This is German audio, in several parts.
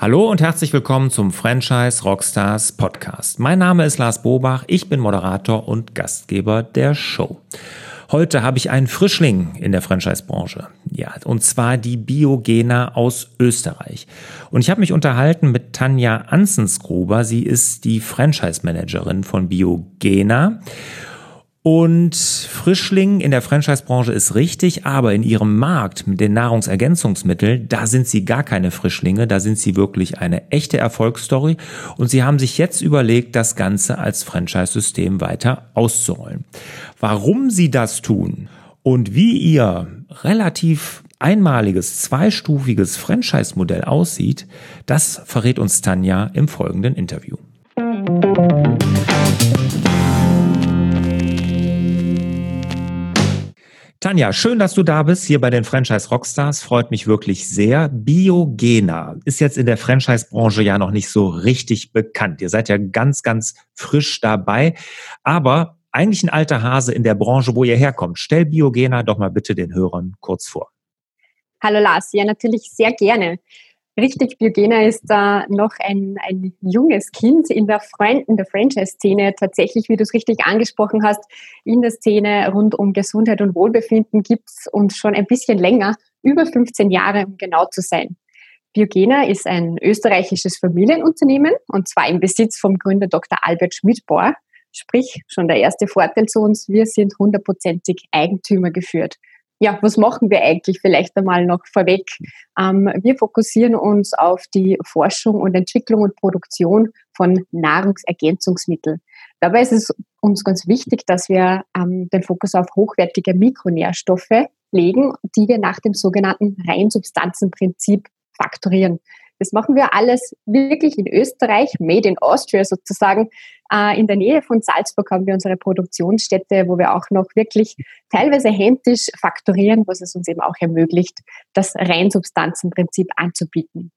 Hallo und herzlich willkommen zum Franchise Rockstars Podcast. Mein Name ist Lars Bobach, ich bin Moderator und Gastgeber der Show. Heute habe ich einen Frischling in der Franchise-Branche. Ja, und zwar die Biogena aus Österreich. Und ich habe mich unterhalten mit Tanja Ansensgruber. Sie ist die Franchise-Managerin von Biogena. Und Frischling in der Franchise-Branche ist richtig, aber in ihrem Markt mit den Nahrungsergänzungsmitteln, da sind sie gar keine Frischlinge, da sind sie wirklich eine echte Erfolgsstory. Und sie haben sich jetzt überlegt, das Ganze als Franchise-System weiter auszurollen. Warum sie das tun und wie ihr relativ einmaliges, zweistufiges Franchise-Modell aussieht, das verrät uns Tanja im folgenden Interview. Tanja, schön, dass du da bist, hier bei den Franchise Rockstars. Freut mich wirklich sehr. Biogena ist jetzt in der Franchise-Branche ja noch nicht so richtig bekannt. Ihr seid ja ganz, ganz frisch dabei. Aber eigentlich ein alter Hase in der Branche, wo ihr herkommt. Stell Biogena doch mal bitte den Hörern kurz vor. Hallo Lars, ja natürlich sehr gerne. Richtig, Biogena ist da noch ein, ein junges Kind in der, in der Franchise-Szene. Tatsächlich, wie du es richtig angesprochen hast, in der Szene rund um Gesundheit und Wohlbefinden gibt es uns schon ein bisschen länger, über 15 Jahre, um genau zu sein. Biogena ist ein österreichisches Familienunternehmen und zwar im Besitz vom Gründer Dr. Albert Schmidbohr. Sprich, schon der erste Vorteil zu uns, wir sind hundertprozentig Eigentümer geführt ja, was machen wir eigentlich vielleicht einmal noch vorweg? Ähm, wir fokussieren uns auf die Forschung und Entwicklung und Produktion von Nahrungsergänzungsmitteln. Dabei ist es uns ganz wichtig, dass wir ähm, den Fokus auf hochwertige Mikronährstoffe legen, die wir nach dem sogenannten Reinsubstanzenprinzip faktorieren. Das machen wir alles wirklich in Österreich, made in Austria sozusagen. Äh, in der Nähe von Salzburg haben wir unsere Produktionsstätte, wo wir auch noch wirklich teilweise händisch faktorieren, was es uns eben auch ermöglicht, das Reinsubstanzenprinzip anzubieten.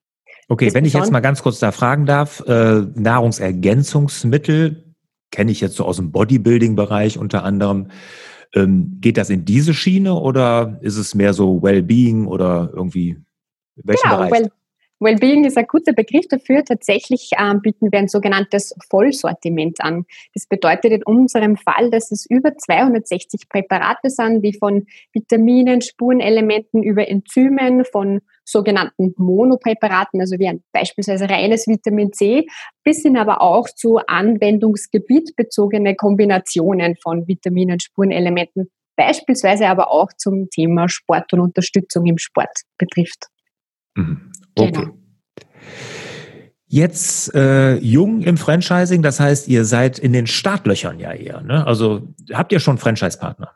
Okay, das wenn ich jetzt mal ganz kurz da fragen darf, äh, Nahrungsergänzungsmittel kenne ich jetzt so aus dem Bodybuilding-Bereich unter anderem. Ähm, geht das in diese Schiene oder ist es mehr so Wellbeing oder irgendwie welchen genau, Bereich? Well Wellbeing ist ein guter Begriff dafür. Tatsächlich ähm, bieten wir ein sogenanntes Vollsortiment an. Das bedeutet in unserem Fall, dass es über 260 Präparate sind, die von Vitaminen, Spurenelementen über Enzymen, von sogenannten Monopräparaten, also wie ein beispielsweise reines Vitamin C, bis hin aber auch zu anwendungsgebietbezogene Kombinationen von Vitaminen, Spurenelementen, beispielsweise aber auch zum Thema Sport und Unterstützung im Sport betrifft. Mhm. Okay. Genau. Jetzt äh, jung im Franchising, das heißt, ihr seid in den Startlöchern ja eher. Ne? Also habt ihr schon Franchise-Partner?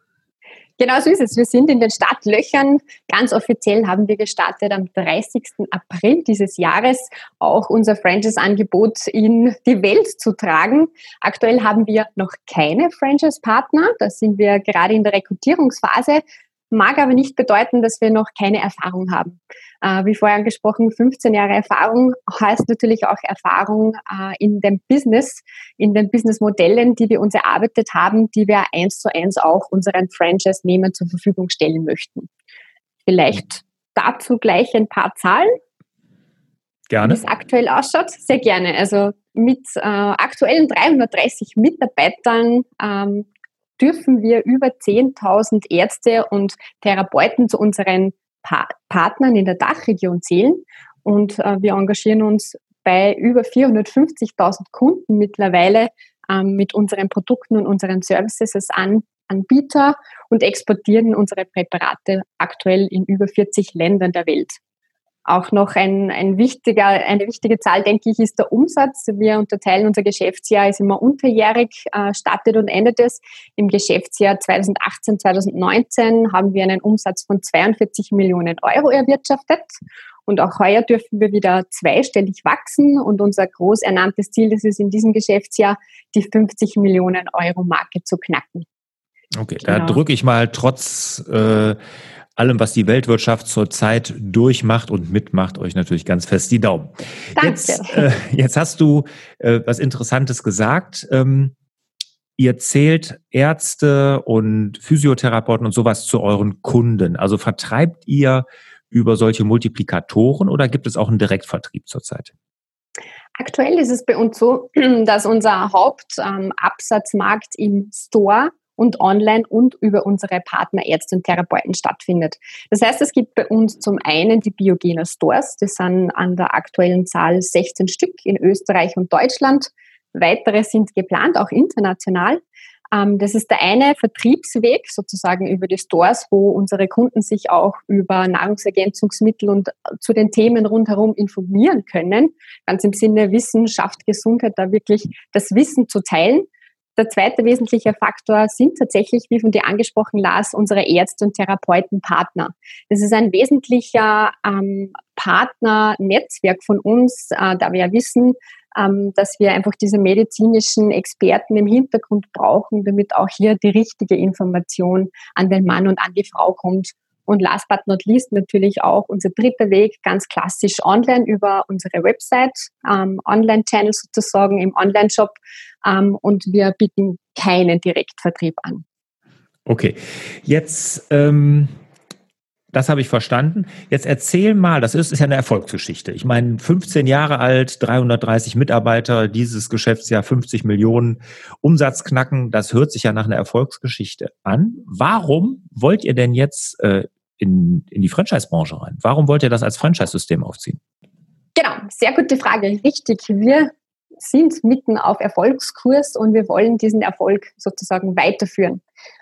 Genau so ist es. Wir sind in den Startlöchern. Ganz offiziell haben wir gestartet am 30. April dieses Jahres, auch unser Franchise-Angebot in die Welt zu tragen. Aktuell haben wir noch keine Franchise-Partner. Da sind wir gerade in der Rekrutierungsphase mag aber nicht bedeuten, dass wir noch keine Erfahrung haben. Äh, wie vorher angesprochen, 15 Jahre Erfahrung heißt natürlich auch Erfahrung äh, in dem Business, in den Businessmodellen, die wir uns erarbeitet haben, die wir eins zu eins auch unseren Franchise-Nehmern zur Verfügung stellen möchten. Vielleicht dazu gleich ein paar Zahlen. Gerne. Wie es aktuell ausschaut, sehr gerne. Also mit äh, aktuellen 330 Mitarbeitern ähm, dürfen wir über 10.000 Ärzte und Therapeuten zu unseren pa Partnern in der Dachregion zählen. Und äh, wir engagieren uns bei über 450.000 Kunden mittlerweile ähm, mit unseren Produkten und unseren Services als An Anbieter und exportieren unsere Präparate aktuell in über 40 Ländern der Welt. Auch noch ein, ein wichtiger, eine wichtige Zahl, denke ich, ist der Umsatz. Wir unterteilen unser Geschäftsjahr, ist immer unterjährig, äh, startet und endet es. Im Geschäftsjahr 2018, 2019 haben wir einen Umsatz von 42 Millionen Euro erwirtschaftet. Und auch heuer dürfen wir wieder zweistellig wachsen. Und unser groß ernanntes Ziel ist es in diesem Geschäftsjahr, die 50 Millionen Euro Marke zu knacken. Okay, genau. da drücke ich mal trotz äh, allem, was die Weltwirtschaft zurzeit durchmacht und mitmacht, euch natürlich ganz fest die Daumen. Danke. Jetzt, äh, jetzt hast du äh, was Interessantes gesagt. Ähm, ihr zählt Ärzte und Physiotherapeuten und sowas zu euren Kunden. Also vertreibt ihr über solche Multiplikatoren oder gibt es auch einen Direktvertrieb zurzeit? Aktuell ist es bei uns so, dass unser Hauptabsatzmarkt ähm, im Store und online und über unsere Partner und Therapeuten stattfindet. Das heißt, es gibt bei uns zum einen die Biogena Stores, das sind an der aktuellen Zahl 16 Stück in Österreich und Deutschland. Weitere sind geplant, auch international. Ähm, das ist der eine Vertriebsweg sozusagen über die Stores, wo unsere Kunden sich auch über Nahrungsergänzungsmittel und zu den Themen rundherum informieren können. Ganz im Sinne Wissenschaft, Gesundheit, da wirklich das Wissen zu teilen. Der zweite wesentliche Faktor sind tatsächlich, wie von dir angesprochen, Lars, unsere Ärzte und Therapeutenpartner. Das ist ein wesentlicher ähm, Partnernetzwerk von uns, äh, da wir ja wissen, ähm, dass wir einfach diese medizinischen Experten im Hintergrund brauchen, damit auch hier die richtige Information an den Mann und an die Frau kommt. Und last but not least natürlich auch unser dritter Weg, ganz klassisch online über unsere Website, ähm, Online-Channel sozusagen im Online-Shop. Ähm, und wir bieten keinen Direktvertrieb an. Okay, jetzt ähm, das habe ich verstanden. Jetzt erzähl mal, das ist, ist ja eine Erfolgsgeschichte. Ich meine, 15 Jahre alt, 330 Mitarbeiter, dieses Geschäftsjahr 50 Millionen Umsatz knacken, das hört sich ja nach einer Erfolgsgeschichte an. Warum wollt ihr denn jetzt äh, in, in die Franchise-Branche rein? Warum wollt ihr das als Franchise-System aufziehen? Genau, sehr gute Frage. Richtig. Wir sind mitten auf Erfolgskurs und wir wollen diesen Erfolg sozusagen weiterführen.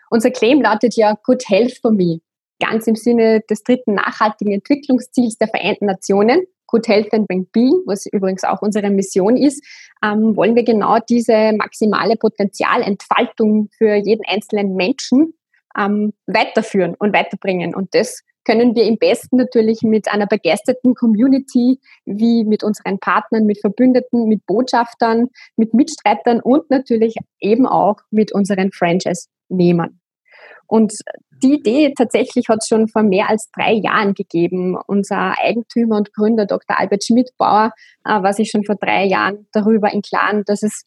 Unser Claim lautet ja Good Health for Me ganz im Sinne des dritten nachhaltigen Entwicklungsziels der Vereinten Nationen, Good Health and Well-Being, was übrigens auch unsere Mission ist, ähm, wollen wir genau diese maximale Potenzialentfaltung für jeden einzelnen Menschen ähm, weiterführen und weiterbringen. Und das können wir im besten natürlich mit einer begeisterten Community, wie mit unseren Partnern, mit Verbündeten, mit Botschaftern, mit Mitstreitern und natürlich eben auch mit unseren Franchise-Nehmern. Und die Idee tatsächlich hat es schon vor mehr als drei Jahren gegeben. Unser Eigentümer und Gründer Dr. Albert Schmidbauer äh, war sich schon vor drei Jahren darüber im Klaren, dass es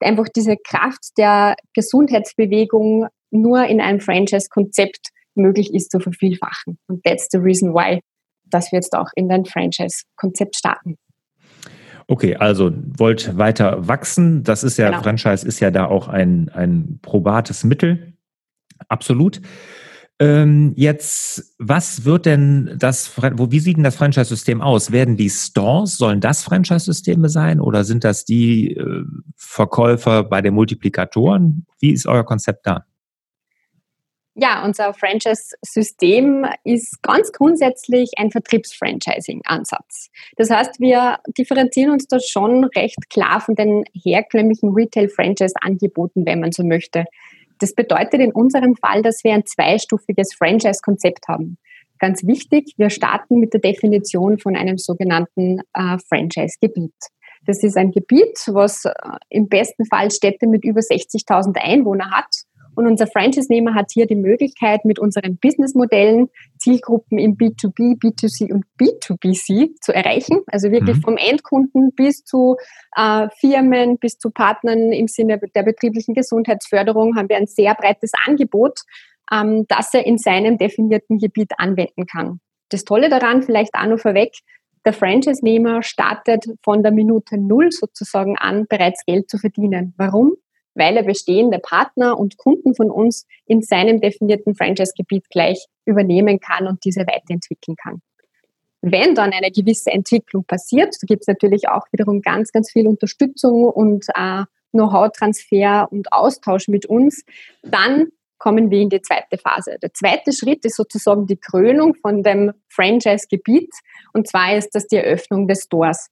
einfach diese Kraft der Gesundheitsbewegung nur in einem Franchise-Konzept möglich ist zu vervielfachen. Und that's the reason why, dass wir jetzt auch in ein Franchise-Konzept starten. Okay, also wollt weiter wachsen. Das ist ja, genau. Franchise ist ja da auch ein, ein probates Mittel. Absolut. Ähm, jetzt, was wird denn das, wo, wie sieht denn das Franchise-System aus? Werden die Stores, sollen das Franchise-Systeme sein oder sind das die äh, Verkäufer bei den Multiplikatoren? Wie ist euer Konzept da? Ja, unser Franchise-System ist ganz grundsätzlich ein Vertriebsfranchising-Ansatz. Das heißt, wir differenzieren uns da schon recht klar von den herkömmlichen Retail-Franchise-Angeboten, wenn man so möchte. Das bedeutet in unserem Fall, dass wir ein zweistufiges Franchise-Konzept haben. Ganz wichtig, wir starten mit der Definition von einem sogenannten äh, Franchise-Gebiet. Das ist ein Gebiet, was äh, im besten Fall Städte mit über 60.000 Einwohnern hat und unser Franchise-Nehmer hat hier die Möglichkeit, mit unseren Businessmodellen Zielgruppen im B2B, B2C und B2BC zu erreichen. Also wirklich mhm. vom Endkunden bis zu äh, Firmen, bis zu Partnern im Sinne der betrieblichen Gesundheitsförderung haben wir ein sehr breites Angebot, ähm, das er in seinem definierten Gebiet anwenden kann. Das Tolle daran, vielleicht auch noch vorweg, der Franchise-Nehmer startet von der Minute Null sozusagen an, bereits Geld zu verdienen. Warum? Weil er bestehende Partner und Kunden von uns in seinem definierten Franchise-Gebiet gleich übernehmen kann und diese weiterentwickeln kann. Wenn dann eine gewisse Entwicklung passiert, gibt es natürlich auch wiederum ganz, ganz viel Unterstützung und äh, Know-how-Transfer und Austausch mit uns, dann kommen wir in die zweite Phase. Der zweite Schritt ist sozusagen die Krönung von dem Franchise-Gebiet und zwar ist das die Eröffnung des Stores.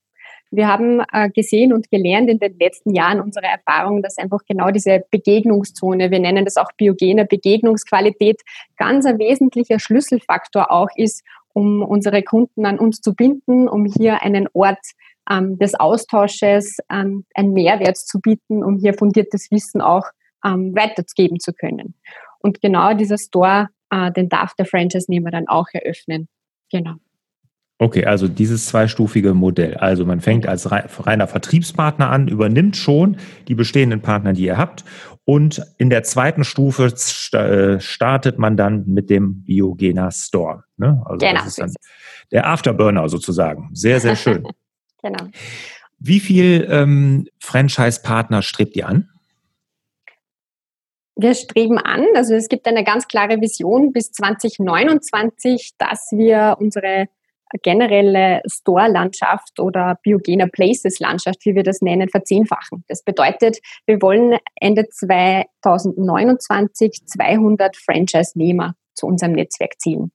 Wir haben äh, gesehen und gelernt in den letzten Jahren unsere Erfahrung, dass einfach genau diese Begegnungszone, wir nennen das auch biogene Begegnungsqualität, ganz ein wesentlicher Schlüsselfaktor auch ist, um unsere Kunden an uns zu binden, um hier einen Ort ähm, des Austausches, ähm, einen Mehrwert zu bieten, um hier fundiertes Wissen auch ähm, weiterzugeben zu können. Und genau dieser Store, äh, den darf der Franchise-Nehmer dann auch eröffnen. Genau. Okay, also dieses zweistufige Modell. Also man fängt als reiner Vertriebspartner an, übernimmt schon die bestehenden Partner, die ihr habt Und in der zweiten Stufe äh, startet man dann mit dem Biogena Store. Ne? Also genau. Das ist dann der Afterburner sozusagen. Sehr, sehr schön. genau. Wie viel ähm, Franchise-Partner strebt ihr an? Wir streben an, also es gibt eine ganz klare Vision bis 2029, dass wir unsere generelle Store-Landschaft oder Biogener Places-Landschaft, wie wir das nennen, verzehnfachen. Das bedeutet, wir wollen Ende 2029 200 Franchise-Nehmer zu unserem Netzwerk ziehen.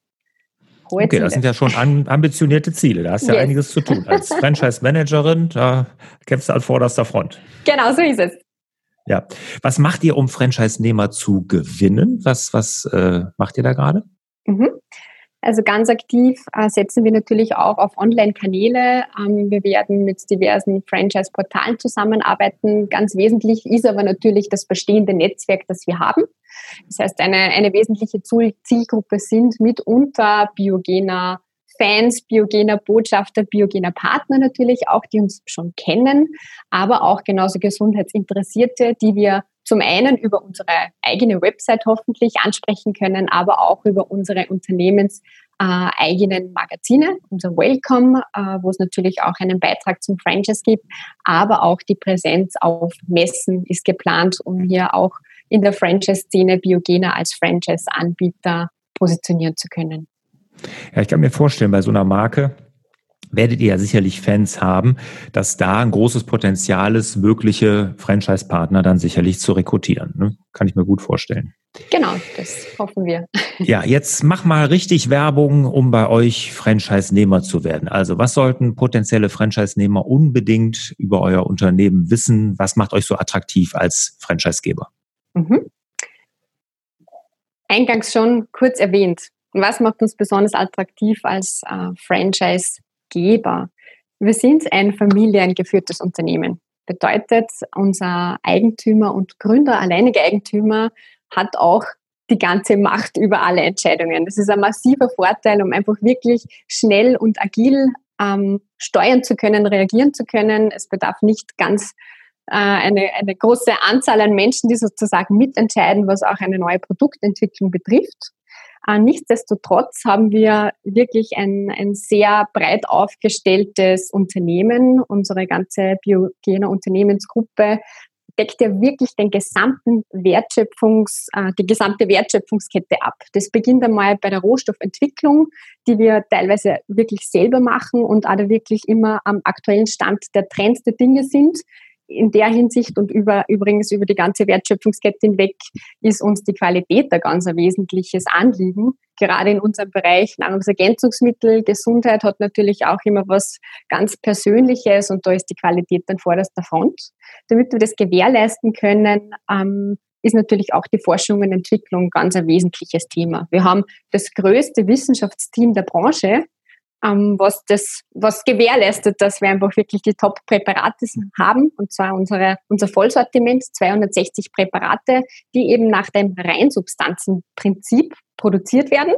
Hohe okay, Ziele. das sind ja schon ambitionierte Ziele. Da hast du yes. ja einiges zu tun. Als Franchise-Managerin, da kämpfst du an vorderster Front. Genau, so ist es. Ja. Was macht ihr, um Franchise-Nehmer zu gewinnen? Was, was äh, macht ihr da gerade? Mhm. Also ganz aktiv äh, setzen wir natürlich auch auf Online-Kanäle. Ähm, wir werden mit diversen Franchise-Portalen zusammenarbeiten. Ganz wesentlich ist aber natürlich das bestehende Netzwerk, das wir haben. Das heißt, eine, eine wesentliche Zielgruppe sind mitunter biogener Fans, biogener Botschafter, biogener Partner natürlich auch, die uns schon kennen, aber auch genauso Gesundheitsinteressierte, die wir zum einen über unsere eigene Website hoffentlich ansprechen können, aber auch über unsere unternehmenseigenen äh, Magazine, unser Welcome, äh, wo es natürlich auch einen Beitrag zum Franchise gibt, aber auch die Präsenz auf Messen ist geplant, um hier auch in der Franchise-Szene Biogena als Franchise-Anbieter positionieren zu können. Ja, ich kann mir vorstellen, bei so einer Marke, werdet ihr ja sicherlich Fans haben, dass da ein großes Potenzial ist, wirkliche Franchise-Partner dann sicherlich zu rekrutieren. Ne? Kann ich mir gut vorstellen. Genau, das hoffen wir. Ja, jetzt mach mal richtig Werbung, um bei euch Franchise-Nehmer zu werden. Also was sollten potenzielle Franchise-Nehmer unbedingt über euer Unternehmen wissen? Was macht euch so attraktiv als Franchise-Geber? Mhm. Eingangs schon kurz erwähnt. Was macht uns besonders attraktiv als äh, Franchise Geber. Wir sind ein familiengeführtes Unternehmen. Bedeutet, unser Eigentümer und Gründer, alleinige Eigentümer, hat auch die ganze Macht über alle Entscheidungen. Das ist ein massiver Vorteil, um einfach wirklich schnell und agil ähm, steuern zu können, reagieren zu können. Es bedarf nicht ganz äh, eine, eine große Anzahl an Menschen, die sozusagen mitentscheiden, was auch eine neue Produktentwicklung betrifft. Äh, nichtsdestotrotz haben wir wirklich ein, ein sehr breit aufgestelltes Unternehmen. Unsere ganze Biogener Unternehmensgruppe deckt ja wirklich den gesamten Wertschöpfungs, äh, die gesamte Wertschöpfungskette ab. Das beginnt einmal bei der Rohstoffentwicklung, die wir teilweise wirklich selber machen und alle wirklich immer am aktuellen Stand der Trends der Dinge sind in der Hinsicht und über, übrigens über die ganze Wertschöpfungskette hinweg ist uns die Qualität ein ganz wesentliches Anliegen. Gerade in unserem Bereich Nahrungsergänzungsmittel, Gesundheit hat natürlich auch immer was ganz Persönliches und da ist die Qualität an vorderster Front. Damit wir das gewährleisten können, ähm, ist natürlich auch die Forschung und Entwicklung ganz ein wesentliches Thema. Wir haben das größte Wissenschaftsteam der Branche was das, was gewährleistet, dass wir einfach wirklich die Top-Präparate haben, und zwar unsere, unser Vollsortiment, 260 Präparate, die eben nach dem Reinsubstanzenprinzip produziert werden.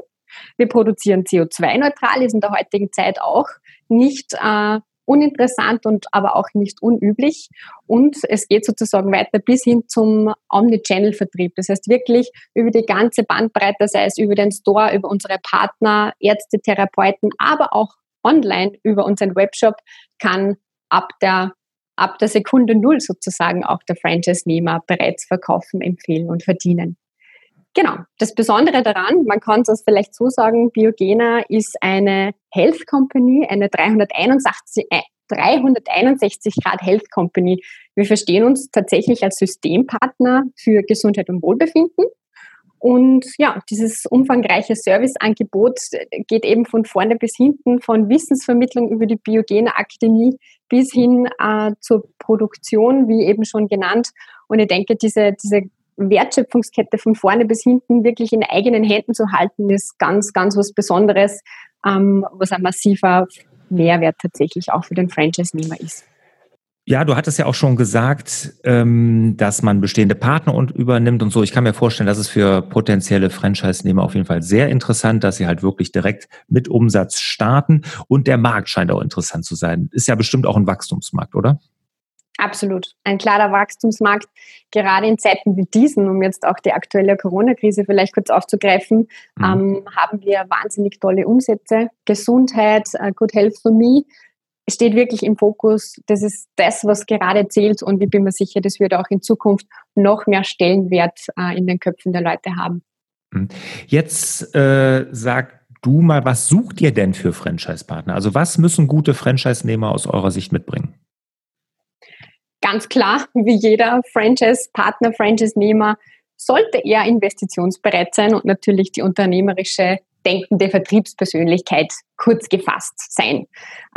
Wir produzieren CO2-neutral, ist in der heutigen Zeit auch nicht äh, uninteressant und aber auch nicht unüblich. Und es geht sozusagen weiter bis hin zum Omnichannel-Vertrieb. Das heißt wirklich über die ganze Bandbreite, sei es über den Store, über unsere Partner, Ärzte, Therapeuten, aber auch online über unseren Webshop kann ab der ab der Sekunde Null sozusagen auch der Franchise-Nehmer bereits verkaufen, empfehlen und verdienen. Genau. Das Besondere daran, man kann es vielleicht so sagen, Biogena ist eine Health Company, eine 361, äh, 361 Grad Health Company. Wir verstehen uns tatsächlich als Systempartner für Gesundheit und Wohlbefinden. Und ja, dieses umfangreiche Serviceangebot geht eben von vorne bis hinten, von Wissensvermittlung über die Biogene Akademie bis hin äh, zur Produktion, wie eben schon genannt. Und ich denke, diese, diese Wertschöpfungskette von vorne bis hinten wirklich in eigenen Händen zu halten, ist ganz, ganz was Besonderes, ähm, was ein massiver Mehrwert tatsächlich auch für den Franchise-Nehmer ist. Ja, du hattest ja auch schon gesagt, ähm, dass man bestehende Partner und übernimmt und so. Ich kann mir vorstellen, das ist für potenzielle Franchise-Nehmer auf jeden Fall sehr interessant, dass sie halt wirklich direkt mit Umsatz starten. Und der Markt scheint auch interessant zu sein. Ist ja bestimmt auch ein Wachstumsmarkt, oder? Absolut. Ein klarer Wachstumsmarkt, gerade in Zeiten wie diesen, um jetzt auch die aktuelle Corona-Krise vielleicht kurz aufzugreifen, mhm. ähm, haben wir wahnsinnig tolle Umsätze. Gesundheit, uh, Good Health for Me steht wirklich im Fokus. Das ist das, was gerade zählt und ich bin mir sicher, das wird auch in Zukunft noch mehr Stellenwert uh, in den Köpfen der Leute haben. Mhm. Jetzt äh, sag du mal, was sucht ihr denn für Franchise-Partner? Also was müssen gute Franchise-Nehmer aus eurer Sicht mitbringen? Ganz klar, wie jeder Franchise-Partner, Franchise-Nehmer, sollte er investitionsbereit sein und natürlich die unternehmerische denkende Vertriebspersönlichkeit kurz gefasst sein.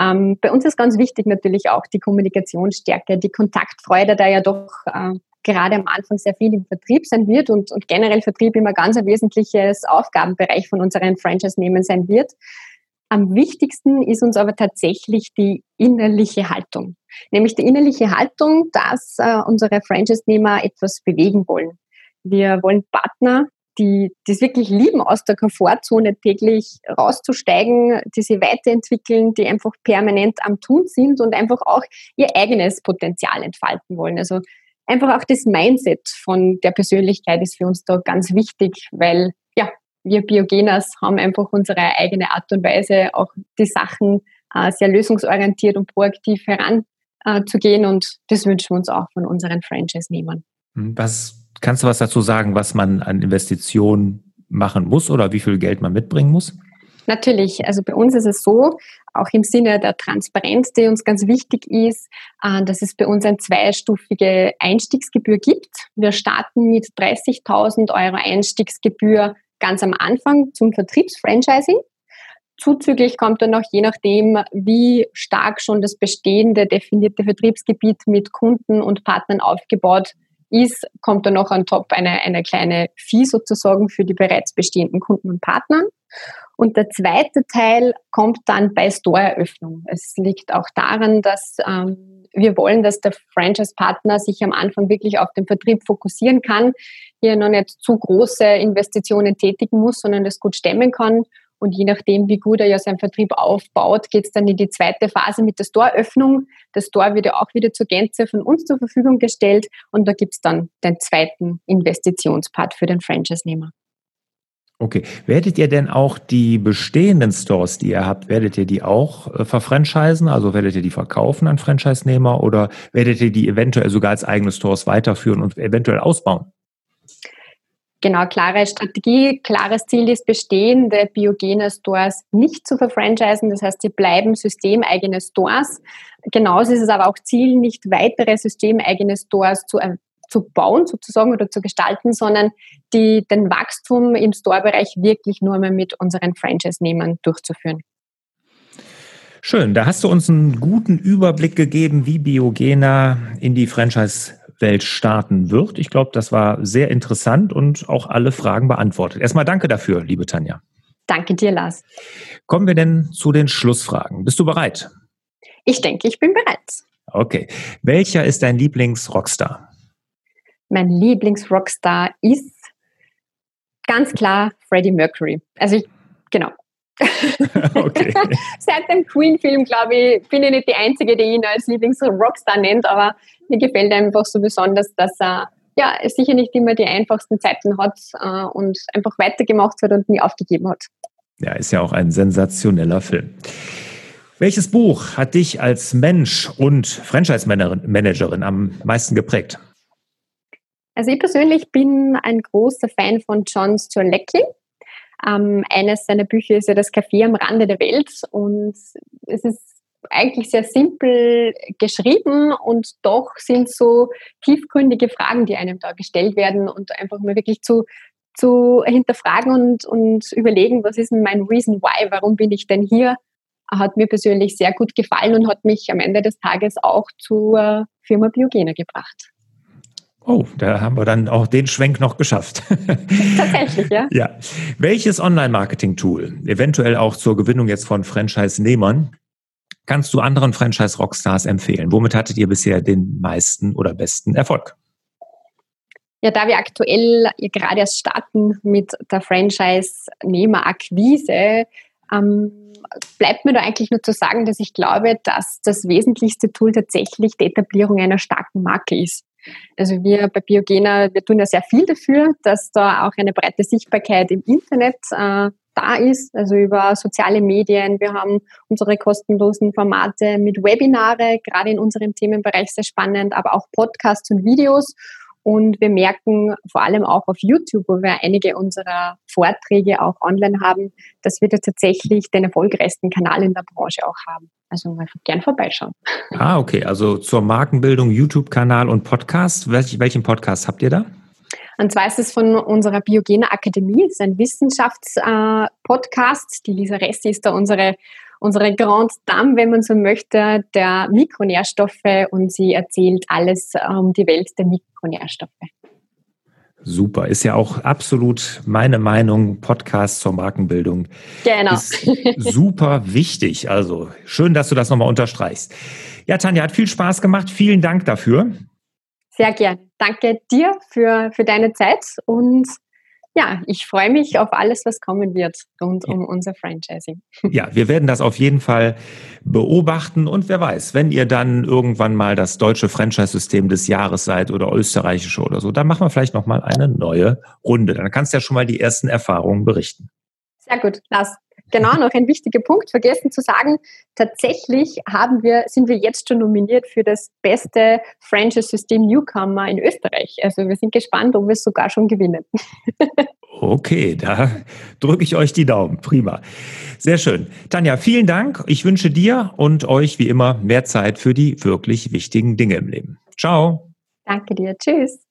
Ähm, bei uns ist ganz wichtig natürlich auch die Kommunikationsstärke, die Kontaktfreude, da ja doch äh, gerade am Anfang sehr viel im Vertrieb sein wird und, und generell Vertrieb immer ganz ein wesentliches Aufgabenbereich von unseren Franchise-Nehmen sein wird. Am wichtigsten ist uns aber tatsächlich die innerliche Haltung. Nämlich die innerliche Haltung, dass äh, unsere Franchise-Nehmer etwas bewegen wollen. Wir wollen Partner, die das wirklich lieben, aus der Komfortzone täglich rauszusteigen, die sie weiterentwickeln, die einfach permanent am Tun sind und einfach auch ihr eigenes Potenzial entfalten wollen. Also einfach auch das Mindset von der Persönlichkeit ist für uns da ganz wichtig, weil wir Biogenas haben einfach unsere eigene Art und Weise, auch die Sachen äh, sehr lösungsorientiert und proaktiv heranzugehen. Und das wünschen wir uns auch von unseren Franchise-Nehmern. Hm, was kannst du was dazu sagen, was man an Investitionen machen muss oder wie viel Geld man mitbringen muss? Natürlich, also bei uns ist es so, auch im Sinne der Transparenz, die uns ganz wichtig ist, äh, dass es bei uns eine zweistufige Einstiegsgebühr gibt. Wir starten mit 30.000 Euro Einstiegsgebühr ganz am Anfang zum Vertriebsfranchising. Zuzüglich kommt dann noch je nachdem, wie stark schon das bestehende definierte Vertriebsgebiet mit Kunden und Partnern aufgebaut ist, kommt dann noch on top eine, eine kleine Fee sozusagen für die bereits bestehenden Kunden und Partnern. Und der zweite Teil kommt dann bei Store-Eröffnung. Es liegt auch daran, dass ähm, wir wollen, dass der Franchise-Partner sich am Anfang wirklich auf den Vertrieb fokussieren kann, hier noch nicht zu große Investitionen tätigen muss, sondern das gut stemmen kann. Und je nachdem, wie gut er ja seinen Vertrieb aufbaut, geht es dann in die zweite Phase mit der Store-Öffnung. Das Store wird ja auch wieder zur Gänze von uns zur Verfügung gestellt und da gibt es dann den zweiten Investitionspart für den Franchise-Nehmer. Okay. Werdet ihr denn auch die bestehenden Stores, die ihr habt, werdet ihr die auch äh, verfranchisen? Also werdet ihr die verkaufen an Franchise-Nehmer oder werdet ihr die eventuell sogar als eigene Stores weiterführen und eventuell ausbauen? Genau, klare Strategie, klares Ziel ist bestehende biogene Stores nicht zu verfranchisen. Das heißt, sie bleiben systemeigene Stores. Genauso ist es aber auch Ziel, nicht weitere systemeigene Stores zu, zu bauen sozusagen oder zu gestalten, sondern die, den Wachstum im Store-Bereich wirklich nur mehr mit unseren Franchise-Nehmern durchzuführen. Schön, da hast du uns einen guten Überblick gegeben, wie Biogena in die Franchise Welt starten wird. Ich glaube, das war sehr interessant und auch alle Fragen beantwortet. Erstmal danke dafür, liebe Tanja. Danke dir, Lars. Kommen wir denn zu den Schlussfragen. Bist du bereit? Ich denke, ich bin bereit. Okay. Welcher ist dein Lieblings-Rockstar? Mein Lieblings-Rockstar ist ganz klar Freddie Mercury. Also ich, genau. okay. Seit dem Queen-Film, glaube ich, bin ich nicht die Einzige, die ihn als Lieblings-Rockstar nennt, aber mir gefällt einfach so besonders, dass er ja, sicher nicht immer die einfachsten Zeiten hat äh, und einfach weitergemacht hat und nie aufgegeben hat. Ja, ist ja auch ein sensationeller Film. Welches Buch hat dich als Mensch und Franchise-Managerin am meisten geprägt? Also ich persönlich bin ein großer Fan von John Strzelecki. Ähm, eines seiner Bücher ist ja das Café am Rande der Welt und es ist eigentlich sehr simpel geschrieben und doch sind so tiefgründige Fragen, die einem da gestellt werden und einfach mal wirklich zu, zu hinterfragen und, und überlegen, was ist denn mein Reason Why, warum bin ich denn hier, hat mir persönlich sehr gut gefallen und hat mich am Ende des Tages auch zur Firma Biogene gebracht. Oh, da haben wir dann auch den Schwenk noch geschafft. Tatsächlich, ja. ja. Welches Online-Marketing-Tool, eventuell auch zur Gewinnung jetzt von Franchise-Nehmern, kannst du anderen Franchise-Rockstars empfehlen? Womit hattet ihr bisher den meisten oder besten Erfolg? Ja, da wir aktuell gerade erst starten mit der Franchise-Nehmer-Akquise, ähm, bleibt mir da eigentlich nur zu sagen, dass ich glaube, dass das wesentlichste Tool tatsächlich die Etablierung einer starken Marke ist. Also wir bei Biogena, wir tun ja sehr viel dafür, dass da auch eine breite Sichtbarkeit im Internet äh, da ist, also über soziale Medien. Wir haben unsere kostenlosen Formate mit Webinare, gerade in unserem Themenbereich sehr spannend, aber auch Podcasts und Videos. Und wir merken vor allem auch auf YouTube, wo wir einige unserer Vorträge auch online haben, dass wir da tatsächlich den erfolgreichsten Kanal in der Branche auch haben. Also gern vorbeischauen. Ah, okay. Also zur Markenbildung YouTube-Kanal und Podcast. Welch, welchen Podcast habt ihr da? Und zwar ist es von unserer Biogener Akademie, das ist ein Wissenschaftspodcast. Äh, Die Lisa Resti ist da unsere, unsere Grand Dame, wenn man so möchte, der Mikronährstoffe und sie erzählt alles um die Welt der Mikronährstoffe. Super, ist ja auch absolut meine Meinung. Podcast zur Markenbildung genau. ist super wichtig. Also schön, dass du das nochmal unterstreichst. Ja, Tanja, hat viel Spaß gemacht. Vielen Dank dafür. Sehr gern. Danke dir für, für deine Zeit und ja, ich freue mich auf alles, was kommen wird rund um unser Franchising. Ja, wir werden das auf jeden Fall beobachten und wer weiß, wenn ihr dann irgendwann mal das deutsche Franchise-System des Jahres seid oder österreichische oder so, dann machen wir vielleicht noch mal eine neue Runde. Dann kannst du ja schon mal die ersten Erfahrungen berichten. Sehr gut, Lars genau noch ein wichtiger Punkt vergessen zu sagen. Tatsächlich haben wir, sind wir jetzt schon nominiert für das beste Franchise-System Newcomer in Österreich. Also wir sind gespannt, ob wir es sogar schon gewinnen. Okay, da drücke ich euch die Daumen. Prima. Sehr schön. Tanja, vielen Dank. Ich wünsche dir und euch wie immer mehr Zeit für die wirklich wichtigen Dinge im Leben. Ciao. Danke dir. Tschüss.